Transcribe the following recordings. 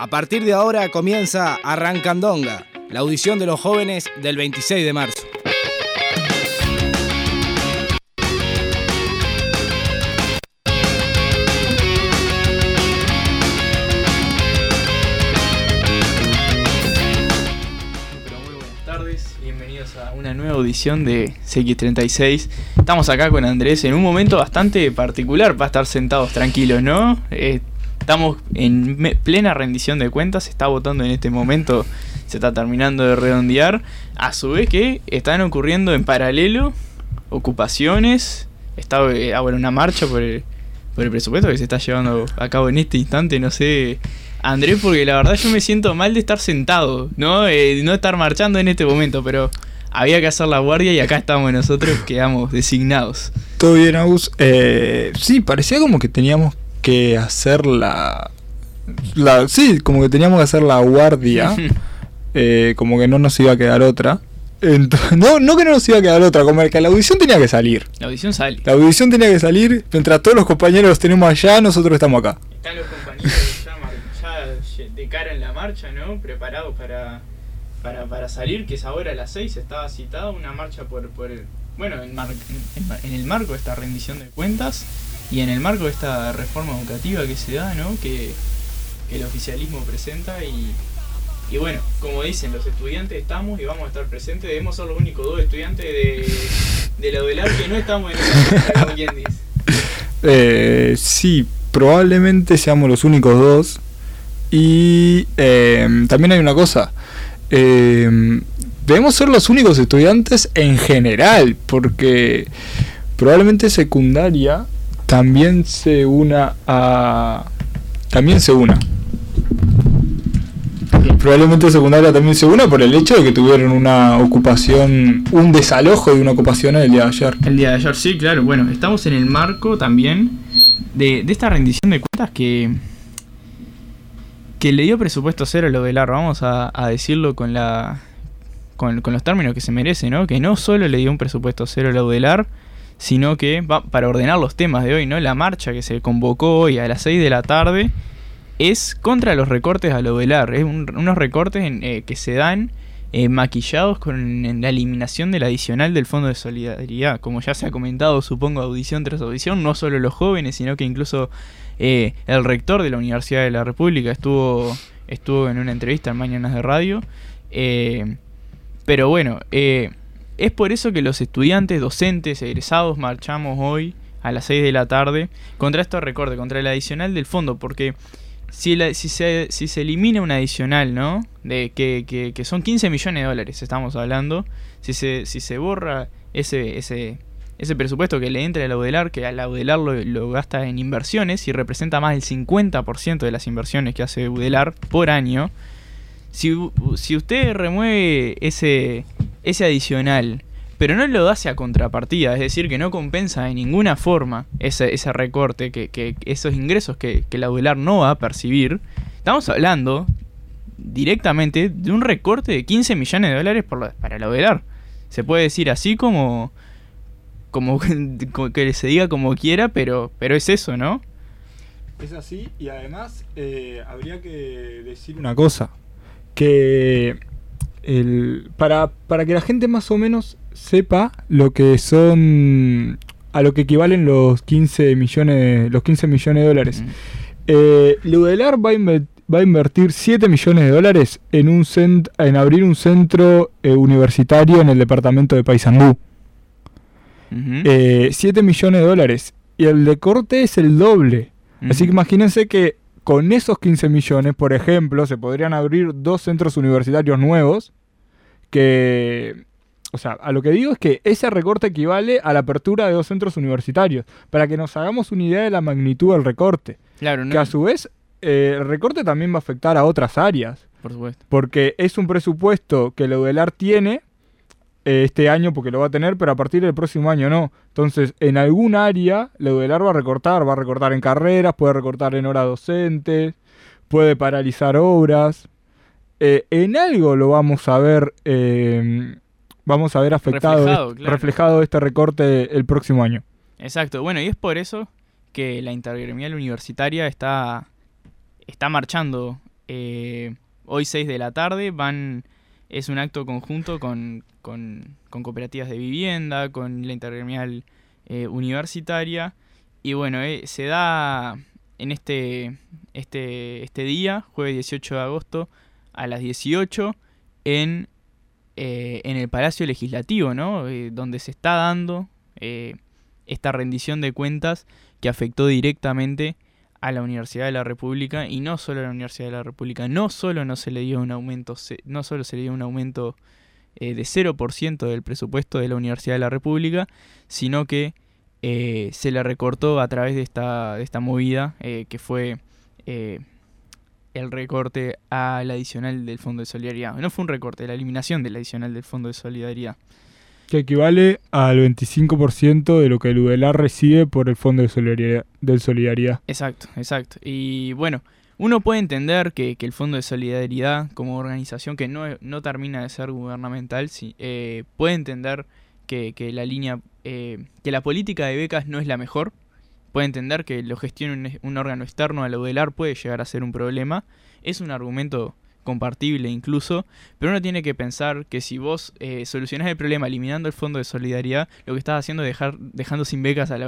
A partir de ahora comienza Arrancandonga, la audición de los jóvenes del 26 de marzo. muy buenas tardes, bienvenidos a una nueva audición de CX36. Estamos acá con Andrés en un momento bastante particular para estar sentados tranquilos, ¿no? Eh, estamos en plena rendición de cuentas, se está votando en este momento, se está terminando de redondear. A su vez que están ocurriendo en paralelo ocupaciones, está eh, ahora una marcha por el, por el presupuesto que se está llevando a cabo en este instante, no sé Andrés, porque la verdad yo me siento mal de estar sentado, ¿no? Eh, no estar marchando en este momento, pero había que hacer la guardia y acá estamos nosotros, quedamos designados. Todo bien, Agus. Eh, sí, parecía como que teníamos que hacer la, la... Sí, como que teníamos que hacer la guardia. eh, como que no nos iba a quedar otra. no, no que no nos iba a quedar otra, como que la audición tenía que salir. La audición sale. La audición tenía que salir, mientras todos los compañeros los tenemos allá, nosotros estamos acá. Están los compañeros de cara en la marcha, ¿no? Preparados para, para, para salir, que es ahora a las 6, estaba citada una marcha por, por el, bueno, en, en, el marco de esta rendición de cuentas y en el marco de esta reforma educativa que se da, ¿no? Que, el oficialismo presenta y, y bueno, como dicen, los estudiantes estamos y vamos a estar presentes. Debemos ser los únicos dos estudiantes de, de la UDELAR que no estamos en el quien dice. Eh, sí, probablemente seamos los únicos dos. Y em, también hay una cosa. Em, debemos ser los únicos estudiantes en general, porque probablemente secundaria también se una a... También se una. Probablemente secundaria también se una por el hecho de que tuvieron una ocupación, un desalojo de una ocupación el día de ayer. El día de ayer, sí, claro. Bueno, estamos en el marco también de, de esta rendición de cuentas que que le dio presupuesto cero a lo de LAR, vamos a, decirlo con la con, los términos que se merece, ¿no? Que no solo le dio un presupuesto cero a de sino que va para ordenar los temas de hoy, ¿no? La marcha que se convocó hoy a las 6 de la tarde es contra los recortes a lo de es unos recortes eh, que se dan eh, maquillados con la eliminación del adicional del Fondo de Solidaridad. Como ya se ha comentado, supongo, audición tras audición, no solo los jóvenes, sino que incluso eh, el rector de la Universidad de la República estuvo, estuvo en una entrevista en Mañanas de Radio. Pero bueno, es por eso que los estudiantes, docentes, egresados marchamos hoy a las 6 de la tarde contra estos recortes, contra el adicional del fondo, porque si, si, se, si se elimina un adicional, ¿no? De que, que, son 15 millones de dólares, estamos hablando, si se, si se borra ese, ese, ese presupuesto que le entra al Audelar, que al Audelar lo, lo, gasta en inversiones y representa más del 50% de las inversiones que hace Audelar por año. Si, si usted remueve ese, ese adicional, pero no lo hace a contrapartida, es decir, que no compensa de ninguna forma ese, ese recorte, que, que, esos ingresos que, que el Audelar no va a percibir, estamos hablando directamente de un recorte de 15 millones de dólares para el Audelar. Se puede decir así como como que se diga como quiera, pero, pero es eso, ¿no? Es así y además eh, habría que decir una cosa, que el, para, para que la gente más o menos sepa lo que son a lo que equivalen los 15 millones los 15 millones de dólares. Eh, Ludelar va a, va a invertir 7 millones de dólares en un en abrir un centro eh, universitario en el departamento de Paysandú. 7 eh, millones de dólares. Y el de corte es el doble. Así que imagínense que con esos 15 millones, por ejemplo, se podrían abrir dos centros universitarios nuevos que... O sea, a lo que digo es que ese recorte equivale a la apertura de dos centros universitarios, para que nos hagamos una idea de la magnitud del recorte. Claro, Que a su vez, eh, el recorte también va a afectar a otras áreas. Por supuesto. Porque es un presupuesto que el UDELAR tiene eh, este año porque lo va a tener, pero a partir del próximo año no. Entonces, en algún área, la UDELAR va a recortar, va a recortar en carreras, puede recortar en horas docentes, puede paralizar obras. Eh, en algo lo vamos a ver, eh, vamos a ver afectado, reflejado, este recorte el próximo año. Exacto, bueno, y es por eso que la intergremial universitaria está, está marchando eh, hoy 6 de la tarde, van es un acto conjunto con, con, cooperativas de vivienda, con la intergremial eh, universitaria. Y bueno, eh, se da en este, este, este día, jueves 18 de agosto, a las 18, en, eh, en el Palacio Legislativo, ¿no? donde se está dando esta rendición de cuentas que afectó directamente a la Universidad de la República y no solo a la Universidad de la República, no solo no se le dio un aumento, no solo se le dio un aumento eh, de 0% del presupuesto de la Universidad de la República, sino que eh, se le recortó a través de esta, de esta movida eh, que fue el recorte al adicional del Fondo de Solidaridad. No fue un recorte, la eliminación del adicional del Fondo de Solidaridad que equivale al 25% de lo que el UDELAR recibe por el Fondo de Solidaridad, del Solidaridad. Exacto, exacto. Y bueno, uno puede entender que, el Fondo de Solidaridad como organización que no, no termina de ser gubernamental, sí, eh, puede entender que, la línea, eh, que la política de becas no es la mejor, puede entender que lo gestione un, un órgano externo a la UDELAR puede llegar a ser un problema, es un argumento compartible incluso, pero uno tiene que pensar que si vos eh, solucionás el problema eliminando el fondo de solidaridad, lo que estás haciendo es dejar, dejando sin becas a,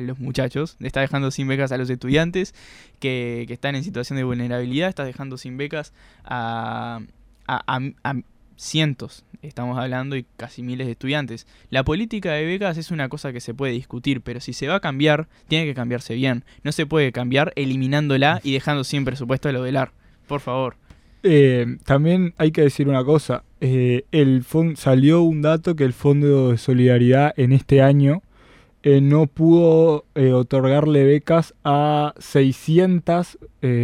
los muchachos, estás dejando sin becas a los estudiantes que, están en situación de vulnerabilidad, estás dejando sin becas a, a cientos, estamos hablando, y casi miles de estudiantes. La política de becas es una cosa que se puede discutir, pero si se va a cambiar, tiene que cambiarse bien. No se puede cambiar eliminándola y dejando sin presupuesto a lo del AR. Por favor. Eh, también hay que decir una cosa. Eh, el salió un dato que el Fondo de Solidaridad en este año eh, no pudo otorgarle becas a 600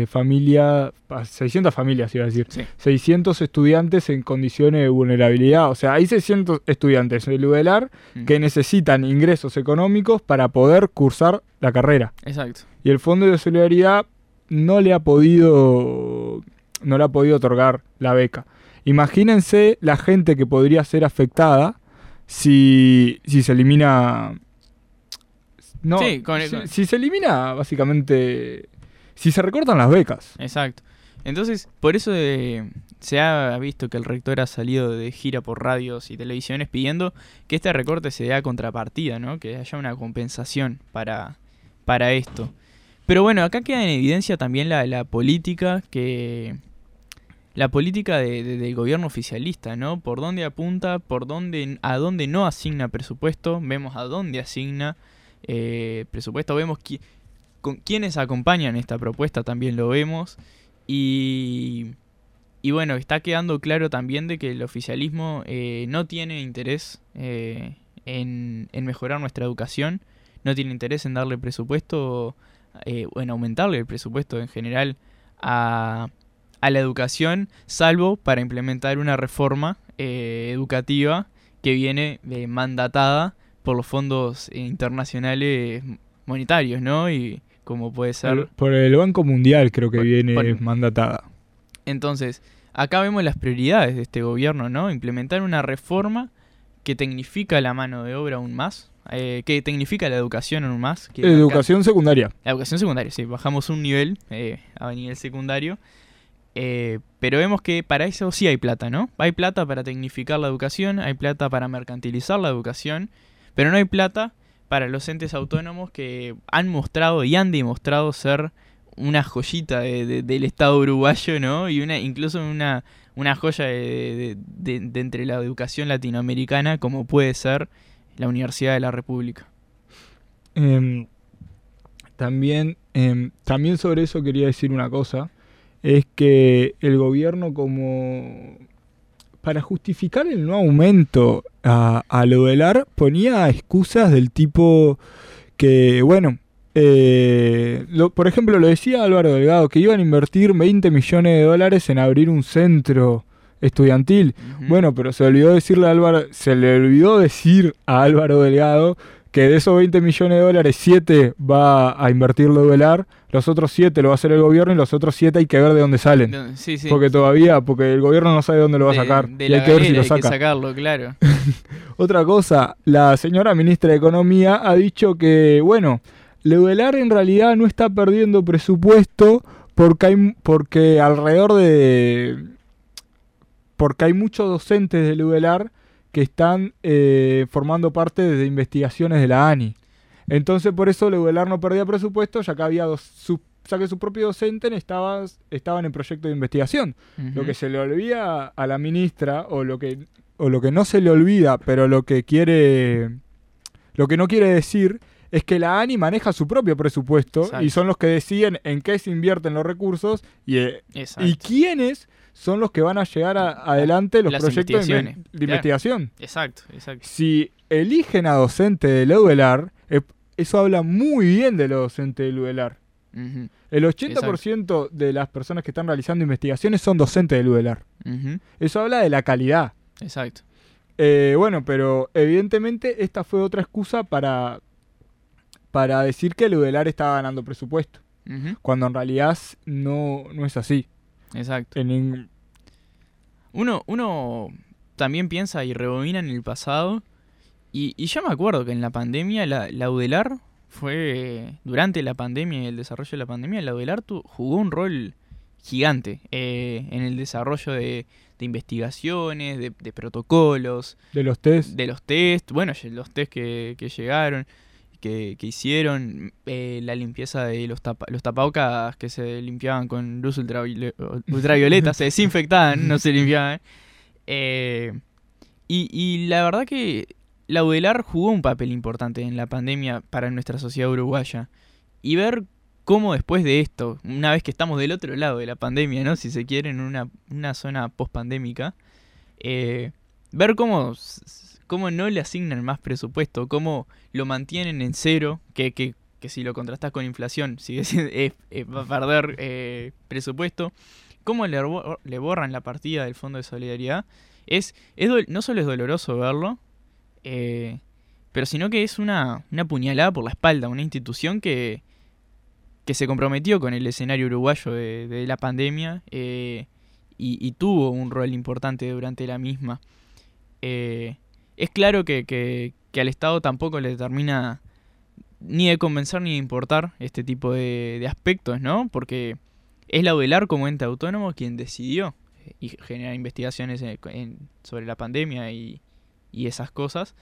familias, 600 familias iba a decir, 600 estudiantes en condiciones de vulnerabilidad. O sea, hay 600 estudiantes en el UDELAR mm. que necesitan ingresos económicos para poder cursar la carrera. Exacto. Y el Fondo de Solidaridad no le ha podido no le ha podido otorgar la beca. Imagínense la gente que podría ser afectada si, si se elimina... No, si, se elimina básicamente... Si se recortan las becas. Exacto. Entonces, por eso eh, se ha visto que el rector ha salido de gira por radios y televisiones pidiendo que este recorte se dé a contrapartida, ¿no? Que haya una compensación para, para esto. Pero bueno, acá queda en evidencia también la, la política que, la política de, del gobierno oficialista, ¿no? Por dónde apunta, por dónde, a dónde no asigna presupuesto, vemos a dónde asigna eh, presupuesto, vemos con quiénes acompañan esta propuesta, también lo vemos. Y, y bueno, está quedando claro también de que el oficialismo eh, no tiene interés eh, en, mejorar nuestra educación, no tiene interés en darle presupuesto, o en aumentarle el presupuesto en general a a la educación, salvo para implementar una reforma eh, educativa que viene eh, mandatada por los fondos internacionales monetarios, ¿no? Y como puede ser... Por el Banco Mundial creo que viene mandatada. Entonces, acá vemos las prioridades de este gobierno, ¿no? Implementar una reforma que tecnifica la mano de obra aún más, eh, que tecnifica la educación aún más. educación secundaria. La educación secundaria, sí, bajamos un nivel a nivel secundario eh, pero vemos que para eso sí hay plata, ¿no? Hay plata para tecnificar la educación, hay plata para mercantilizar la educación, pero no hay plata para los entes autónomos que han mostrado y han demostrado ser una joyita del Estado uruguayo, ¿no? Y una, incluso una, una joya de, entre la educación latinoamericana, como puede ser la Universidad de la República. Em, también, em, también sobre eso quería decir una cosa es que el gobierno como para justificar el no aumento a, lo del AR ponía excusas del tipo que, bueno, eh, por ejemplo, lo decía Álvaro Delgado, que iban a invertir 20 millones de dólares en abrir un centro estudiantil. Bueno, pero se olvidó decirle a Álvaro, se le olvidó decir a Álvaro Delgado que de esos 20 millones de dólares, 7 va a invertirlo Velar, los otros 7 lo va a hacer el gobierno y los otros 7 hay que ver de dónde salen. Porque todavía, porque el gobierno no sabe dónde lo va a sacar. y hay que ver si lo saca. sacarlo, claro. Otra cosa, la señora ministra de Economía ha dicho que, bueno, Leudelar en realidad no está perdiendo presupuesto porque hay porque alrededor de porque hay muchos docentes de Leudelar que están eh, formando parte de investigaciones de la ANI. Entonces por eso Leudelar no perdía presupuesto, ya que había dos, su, ya que su propio docente estaba, estaban en proyecto de investigación. Lo que se le olvida a la ministra, o lo que, o lo que no se le olvida, pero lo que quiere. Lo que no quiere decir es que la ANI maneja su propio presupuesto Exacto. y son los que deciden en qué se invierten los recursos y, eh, y quiénes son los que van a llegar a- adelante los Las proyectos de, inve- claro. investigación. Exacto, exacto. Si eligen a docente de Leudelar, eh, eso habla muy bien de los docentes de Leudelar. Ujú, El 80% de las personas que están realizando investigaciones son docentes de Leudelar. ujú, Eso habla de la calidad. Exacto. Eh, bueno, pero evidentemente esta fue otra excusa para, para decir que Leudelar estaba ganando presupuesto, cuando en realidad no, no es así. Exacto. En Uno, uno también piensa y rebobina en el pasado. Y, y yo me acuerdo que en la pandemia, la, la UDELAR fue. Durante la pandemia y el desarrollo de la pandemia, la UDELAR tu- jugó un rol gigante eh, en el desarrollo de, de investigaciones, de, de protocolos, de los test. de los test, bueno, los test que, que llegaron, que, hicieron, eh, la limpieza de los, tapa, los tapabocas que se limpiaban con luz ultraviole- ultravioleta, se desinfectaban, no se limpiaban. Eh, y, y la verdad que la UDELAR jugó un papel importante en la pandemia para nuestra sociedad uruguaya. Y ver cómo después de esto, una vez que estamos del otro lado de la pandemia, ¿no? Si se quiere, en una, una zona post-pandémica, eh, ver cómo, cómo no le asignan más presupuesto, cómo lo mantienen en cero, que, que, que si lo contrastás con inflación sigue es- va a perder eh, presupuesto, cómo le, bo- le borran la partida del Fondo de Solidaridad, es, no solo es doloroso verlo, eh, pero sino que es una, una puñalada por la espalda, una institución que, que se comprometió con el escenario uruguayo de, la pandemia eh, y, tuvo un rol importante durante la misma. Es claro que, que- que al Estado tampoco le termina ni de convencer ni de importar este tipo de, de aspectos, ¿no? Porque es la UDELAR como ente autónomo quien decidió eh, y generar investigaciones en- en- sobre la pandemia y, y esas cosas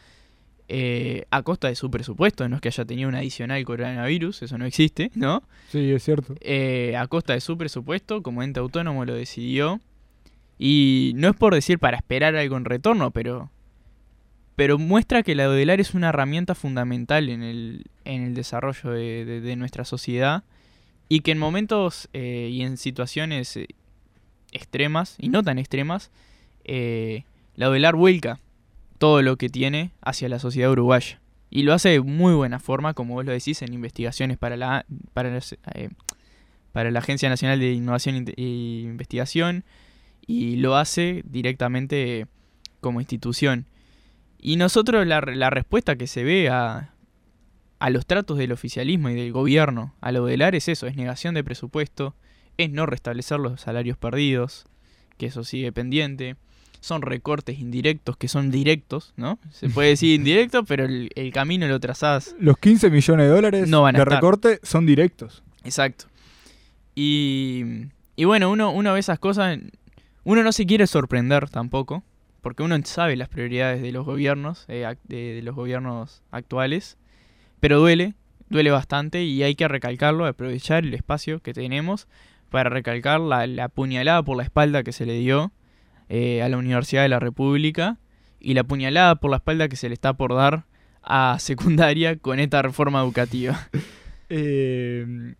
eh, a costa de su presupuesto, no es que haya tenido un adicional coronavirus, eso no existe, ¿no? Sí, es cierto. eh, a costa de su presupuesto, como ente autónomo lo decidió. Y no es por decir para esperar algo en retorno, pero, pero muestra que la Dodelar es una herramienta fundamental en el, en el desarrollo de, de- nuestra sociedad y que en momentos eh, y en situaciones eh, extremas y no tan extremas, eh, la Dodelar vuelca todo lo que tiene hacia la sociedad uruguaya. Y lo hace de muy buena forma, como vos lo decís, en investigaciones para la, para para la Agencia Nacional de Innovación e Investigación y lo hace directamente como institución. Y nosotros la, la respuesta que se ve a, a los tratos del oficialismo y del gobierno a lo del AR es eso, es negación de presupuesto, es no restablecer los salarios perdidos, que eso sigue pendiente, son recortes indirectos que son directos, ¿no? Se puede decir indirecto, pero el, el camino lo trazás Los 15 millones de dólares No van a de estar. recorte son directos. Exacto. Y, y bueno, uno, uno ve esas cosas, uno no se quiere sorprender tampoco, porque uno sabe las prioridades de los gobiernos, eh, de, de los gobiernos actuales, pero duele, duele bastante y hay que recalcarlo, aprovechar el espacio que tenemos para recalcar la, la puñalada por la espalda que se le dio eh, a la Universidad de la República y la puñalada por la espalda que se le está por dar a secundaria con esta reforma educativa. Eh,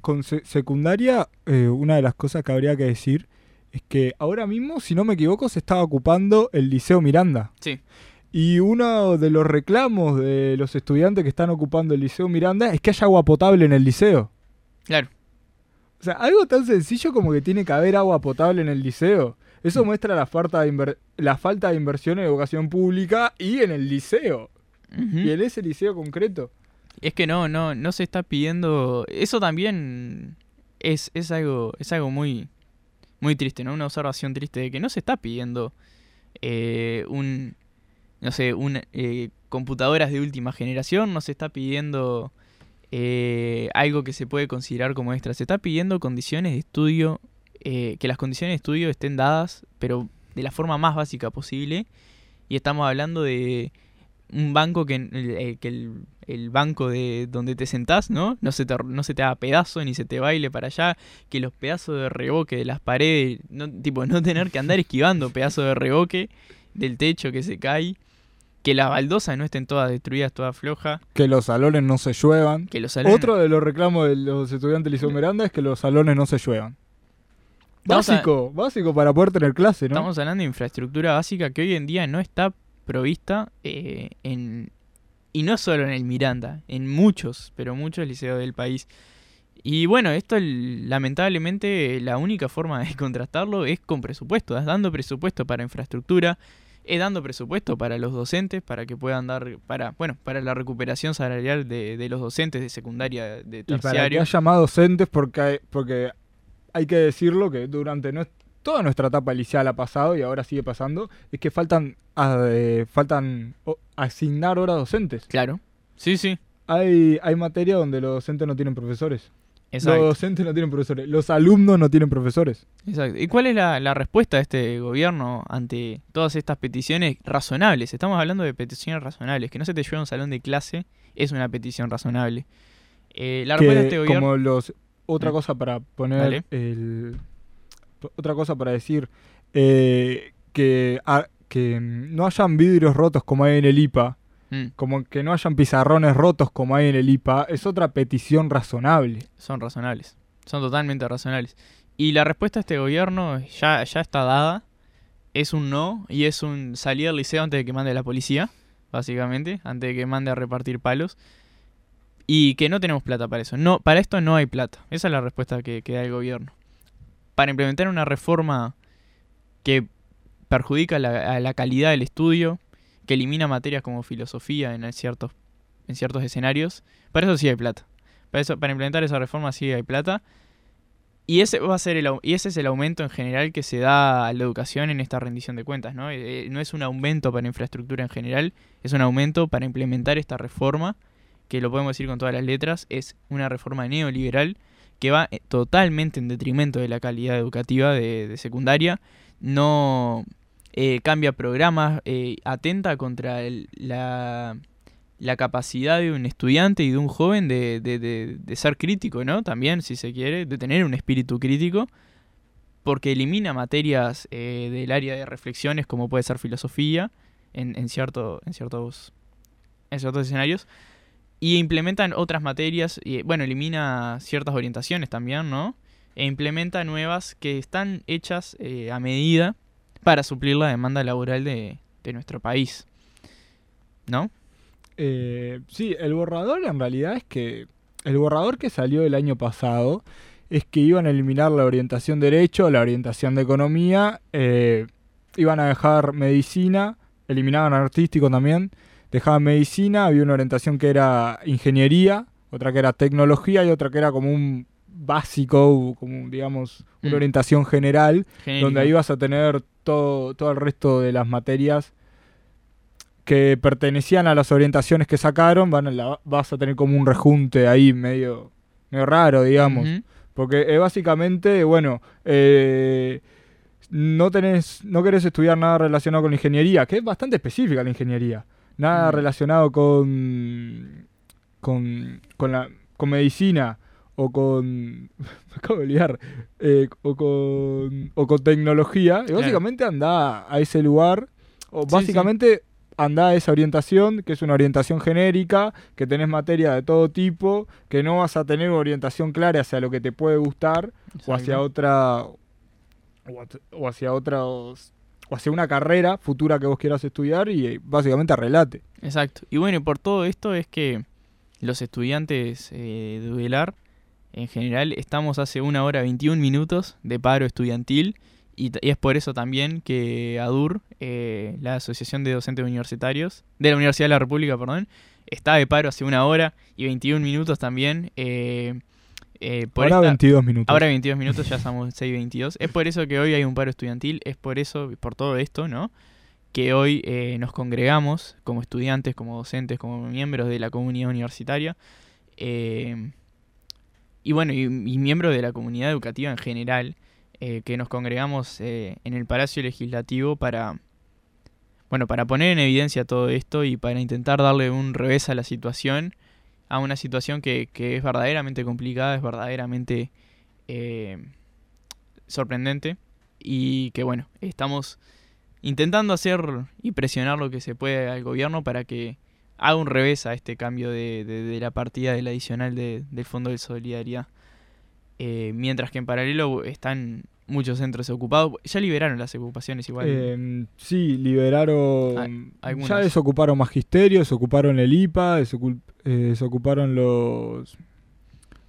con se- secundaria, eh, una de las cosas que habría que decir es que ahora mismo, si no me equivoco, se estaba ocupando el Liceo Miranda. Sí. Y uno de los reclamos de los estudiantes que están ocupando el Liceo Miranda es que haya agua potable en el liceo. Claro. O sea, algo tan sencillo como que tiene que haber agua potable en el liceo. Eso Mm. muestra la falta de, la falta de inversión en educación pública y en el liceo. Y en ese liceo concreto. Es que no, no, no se está pidiendo. Eso también es, es algo, es algo muy, muy triste, ¿no? Una observación triste de que no se está pidiendo eh, un, no sé, un, eh, computadoras de última generación, no se está pidiendo eh, algo que se puede considerar como extra. Se está pidiendo condiciones de estudio, eh, que las condiciones de estudio estén dadas, pero de la forma más básica posible. Y estamos hablando de un banco que, eh, que el, el banco de donde te sentás, ¿no? No se te, no se te haga pedazo ni se te baile para allá, que los pedazos de reboque de las paredes, no, tipo, no tener que andar esquivando pedazos de reboque del techo que se cae, que las baldosas no estén todas destruidas, todas flojas, Que los salones no se lluevan. que los salones... Otro de los reclamos de los estudiantes de Liceo Miranda es que los salones no se lluevan. A- Básico, básico para poder tener clase, ¿no? Estamos hablando de infraestructura básica que hoy en día no está provista eh, en... Y no solo en el Miranda, en muchos, pero muchos liceos del país. Y bueno, esto lamentablemente la única forma de contrastarlo es con presupuesto, es dando presupuesto para infraestructura, es dando presupuesto para los docentes, para que puedan dar, para, bueno, para la recuperación salarial de, de los docentes de secundaria, de y para que terciario. haya más docentes, porque hay, porque hay que decirlo que durante toda nuestra etapa liceal ha pasado y ahora sigue pasando, es que faltan, ah, eh, faltan asignar horas docentes. Claro. Sí, sí. Hay, hay materia donde los docentes no tienen profesores. Exacto. Los docentes no tienen profesores. Los alumnos no tienen profesores. Exacto. ¿Y cuál es la, la respuesta de este gobierno ante todas estas peticiones razonables? Estamos hablando de peticiones razonables. Que no se te lleve a un salón de clase es una petición razonable. Eh, la respuesta de que este gobierno... como los otra Mm. cosa para poner Dale. el otra cosa para decir eh, que que mm, no hayan vidrios rotos como hay en el IPA Mm, como que no hayan pizarrones rotos como hay en el IPA es otra petición razonable son razonables. Son totalmente razonables. Y la respuesta de este gobierno ya, ya está dada. Es un no y es un salir del liceo antes de que mande la policía, básicamente, antes de que mande a repartir palos. Y que no tenemos plata para eso. No, para esto no hay plata. Esa es la respuesta que, que da el gobierno. Para implementar una reforma que perjudica la, a la calidad del estudio, que elimina materias como filosofía en ciertos, en ciertos escenarios, para eso sí hay plata. Para, eso, para implementar esa reforma sí hay plata. Y ese, va a ser el, y ese es el aumento en general que se da a la educación en esta rendición de cuentas. ¿no? Eh, no es un aumento para infraestructura en general, es un aumento para implementar esta reforma, que lo podemos decir con todas las letras, es una reforma neoliberal que va eh, totalmente en detrimento de la calidad educativa de, secundaria. No eh, cambia programas, eh, atenta contra la, la capacidad de un estudiante y de un joven de, de- de- ser crítico, ¿no? También, si se quiere, de tener un espíritu crítico, porque elimina materias del área de reflexiones como puede ser filosofía en, en, cierto, en, ciertos, en ciertos escenarios, y implementan otras materias, y bueno, elimina ciertas orientaciones también, ¿no? E implementa nuevas que están hechas eh, a medida para suplir la demanda laboral de, de nuestro país, ¿no? Eh, sí el borrador en realidad es que el borrador que salió el año pasado es que iban a eliminar la orientación derecho la orientación de economía eh, iban a dejar medicina eliminaban artístico también dejaban medicina había una orientación que era ingeniería otra que era tecnología y otra que era como un básico como digamos una Mm. orientación general Genérica. donde ahí vas a tener todo, todo el resto de las materias que pertenecían a las orientaciones que sacaron, van a la- vas a tener como un rejunte ahí medio, medio raro, digamos. Porque eh, básicamente, bueno, eh, no tenés, no querés estudiar nada relacionado con la ingeniería, que es bastante específica la ingeniería. Nada Mm. relacionado con, con, con, la, con medicina o con... Me acabo de olvidar. eh, o, con, o con tecnología. Y Claro. básicamente anda a ese lugar. O Sí, básicamente anda a esa orientación, que es una orientación genérica, que tenés materia de todo tipo, que no vas a tener una orientación clara hacia lo que te puede gustar o hacia otra o hacia otros o hacia una carrera futura que vos quieras estudiar y eh, básicamente arreglate. Exacto. Y bueno, por todo esto es que los estudiantes eh, de UDELAR, en general, estamos hace una hora 21 minutos de paro estudiantil y, es por eso también que ADUR, eh, la Asociación de Docentes Universitarios, de la Universidad de la República, perdón, está de paro hace una hora y 21 minutos también. Eh, por Ahora esta- 22 minutos. Ahora 22 minutos, ya estamos 6.22. Es por eso que hoy hay un paro estudiantil, es por eso, por todo esto, ¿no? Que hoy eh, nos congregamos como estudiantes, como docentes, como miembros de la comunidad universitaria, eh, y bueno, y, y miembros de la comunidad educativa en general, eh, que nos congregamos en el Palacio Legislativo para, bueno, para poner en evidencia todo esto y para intentar darle un revés a la situación, a una situación que, que es verdaderamente complicada, es verdaderamente eh, sorprendente y que bueno, estamos intentando hacer y presionar lo que se puede al gobierno para que haga un revés a este cambio de, de- la partida del adicional de- del Fondo de Solidaridad. Eh, mientras que en paralelo están muchos centros ocupados. Ya liberaron las ocupaciones igual. Eh, sí, liberaron. Ya desocuparon magisterio, desocuparon el IPA, eh, desocuparon los,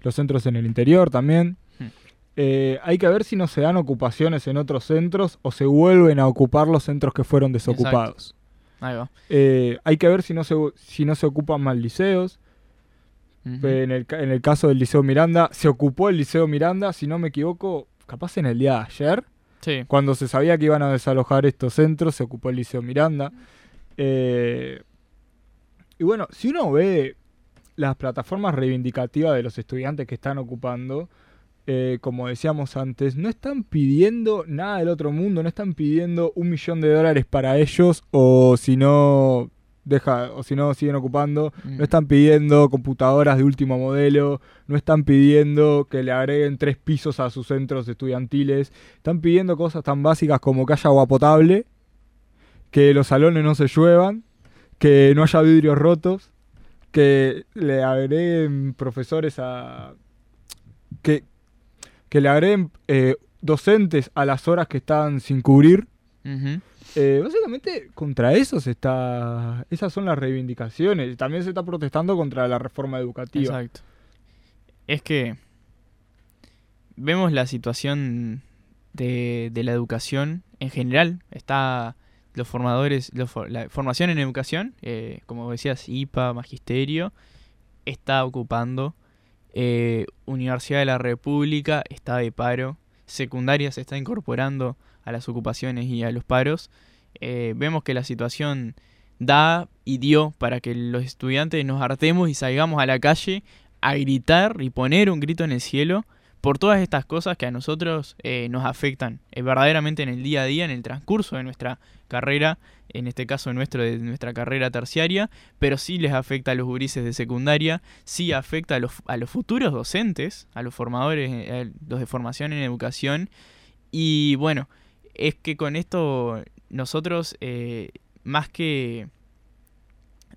los centros en el interior también. Hmm. Eh, hay que ver si no se dan ocupaciones en otros centros o se vuelven a ocupar los centros que fueron desocupados. Ahí va. Hay que ver si no se, si no se ocupan más liceos. En el, en el caso del Liceo Miranda, se ocupó el Liceo Miranda, si no me equivoco, capaz en el día de ayer. Sí. Cuando se sabía que iban a desalojar estos centros, se ocupó el Liceo Miranda. Eh, y bueno, si uno ve las plataformas reivindicativas de los estudiantes que están ocupando, eh, como decíamos antes, no están pidiendo nada del otro mundo, no están pidiendo un millón de dólares para ellos o si no deja o si no siguen ocupando, Mm. no están pidiendo computadoras de último modelo, no están pidiendo que le agreguen tres pisos a sus centros estudiantiles, están pidiendo cosas tan básicas como que haya agua potable, que los salones no se lluevan, que no haya vidrios rotos, que le agreguen profesores a... que, que le agreguen eh, docentes a las horas que están sin cubrir. Eh, básicamente contra eso se está... Esas son las reivindicaciones. También se está protestando contra la reforma educativa. Exacto. Es que vemos la situación de, la educación en general. Está los formadores, la formación en educación, eh, como decías, IPA, Magisterio, está ocupando. eh, Universidad de la República está de paro. Secundaria se está incorporando a las ocupaciones y a los paros. Eh, vemos que la situación da y dio para que los estudiantes nos hartemos y salgamos a la calle a gritar y poner un grito en el cielo por todas estas cosas que a nosotros eh, nos afectan eh, verdaderamente en el día a día, en el transcurso de nuestra carrera, en este caso nuestro de nuestra carrera terciaria, pero sí les afecta a los gurises de secundaria, sí afecta a los, a los futuros docentes, a los formadores, los de formación en educación, y bueno, es que con esto nosotros eh, más que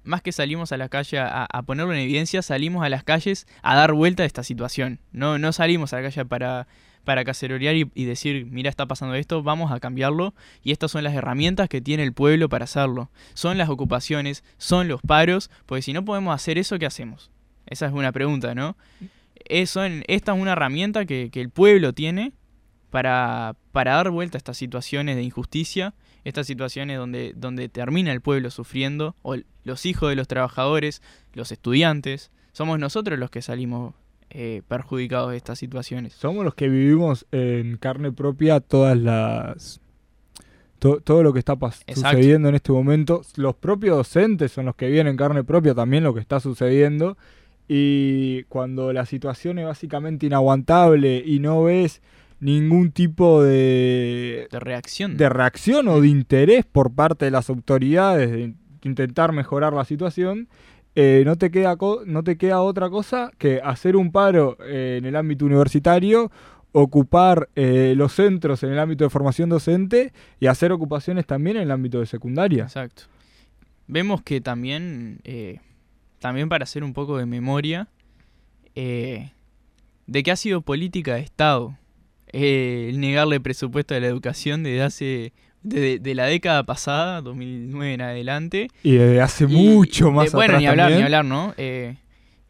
más que salimos a la calle a, ponerlo en evidencia, salimos a las calles a dar vuelta a esta situación. No, no salimos a la calle para, para cacerorear y, decir, mira, está pasando esto, vamos a cambiarlo. Y estas son las herramientas que tiene el pueblo para hacerlo. Son las ocupaciones, son los paros, porque si no podemos hacer eso, ¿qué hacemos? Esa es una pregunta, ¿no? Eso esta es una herramienta que el pueblo tiene para, para dar vuelta a estas situaciones de injusticia, estas situaciones donde, donde termina el pueblo sufriendo, o los hijos de los trabajadores, los estudiantes, somos nosotros los que salimos eh, perjudicados de estas situaciones. Somos los que vivimos en carne propia todas las... to- todo lo que está sucediendo en este momento. Los propios docentes son los que viven en carne propia también lo que está sucediendo. Y cuando la situación es básicamente inaguantable y no ves ningún tipo de, De reacción. de reacción o de interés por parte de las autoridades de intentar mejorar la situación, eh, no, te queda no te queda otra cosa que hacer un paro eh, en el ámbito universitario, ocupar eh, los centros en el ámbito de formación docente y hacer ocupaciones también en el ámbito de secundaria. Exacto. Vemos que también, también para hacer un poco de memoria, de que ha sido política de Estado eh, el negarle presupuesto a la educación desde hace, de, de la década pasada, 2009 en adelante. Y desde hace Y- mucho más de- Bueno, atrás ni hablar, también. ni hablar, ¿no? Eh,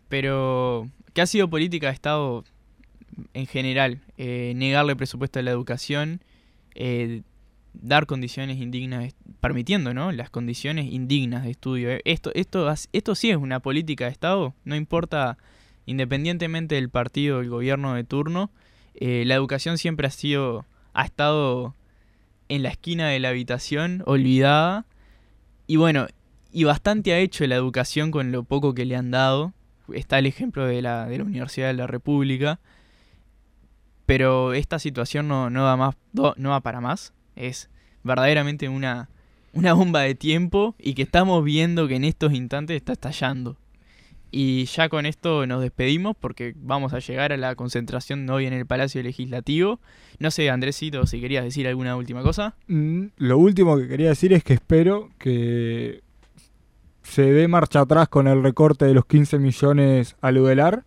pero que ha sido política de Estado en general, eh, negarle presupuesto a la educación, eh, dar condiciones indignas, permitiendo, ¿no? Las condiciones indignas de estudio. Eh, Esto, esto, esto sí es una política de Estado, no importa, independientemente del partido, del gobierno de turno, eh, la educación siempre ha sido, ha estado en la esquina de la habitación, olvidada. Y bueno, y bastante ha hecho la educación con lo poco que le han dado. está el ejemplo de la, de la Universidad de la República, pero esta situación no, no, va más, no va para más. Es verdaderamente una, una bomba de tiempo y que estamos viendo que en estos instantes está estallando. Y ya con esto nos despedimos porque vamos a llegar a la concentración hoy en el Palacio Legislativo. No sé, Andresito, si querías decir alguna última cosa. Mm, Lo último que quería decir es que espero que se dé marcha atrás con el recorte de los 15 millones al UDELAR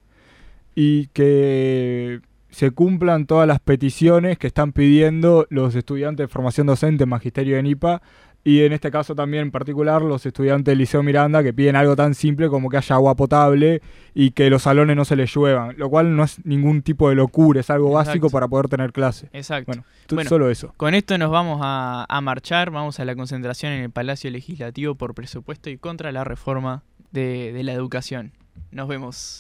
y que se cumplan todas las peticiones que están pidiendo los estudiantes de formación docente en Magisterio de NIPA y en este caso también en particular los estudiantes del Liceo Miranda que piden algo tan simple como que haya agua potable y que los salones no se les lluevan, lo cual no es ningún tipo de locura, es algo Exacto. básico para poder tener clase. Exacto. Bueno, Bueno. solo eso. Con esto nos vamos a, a marchar, vamos a la concentración en el Palacio Legislativo por presupuesto y contra la reforma de, de la educación. Nos vemos.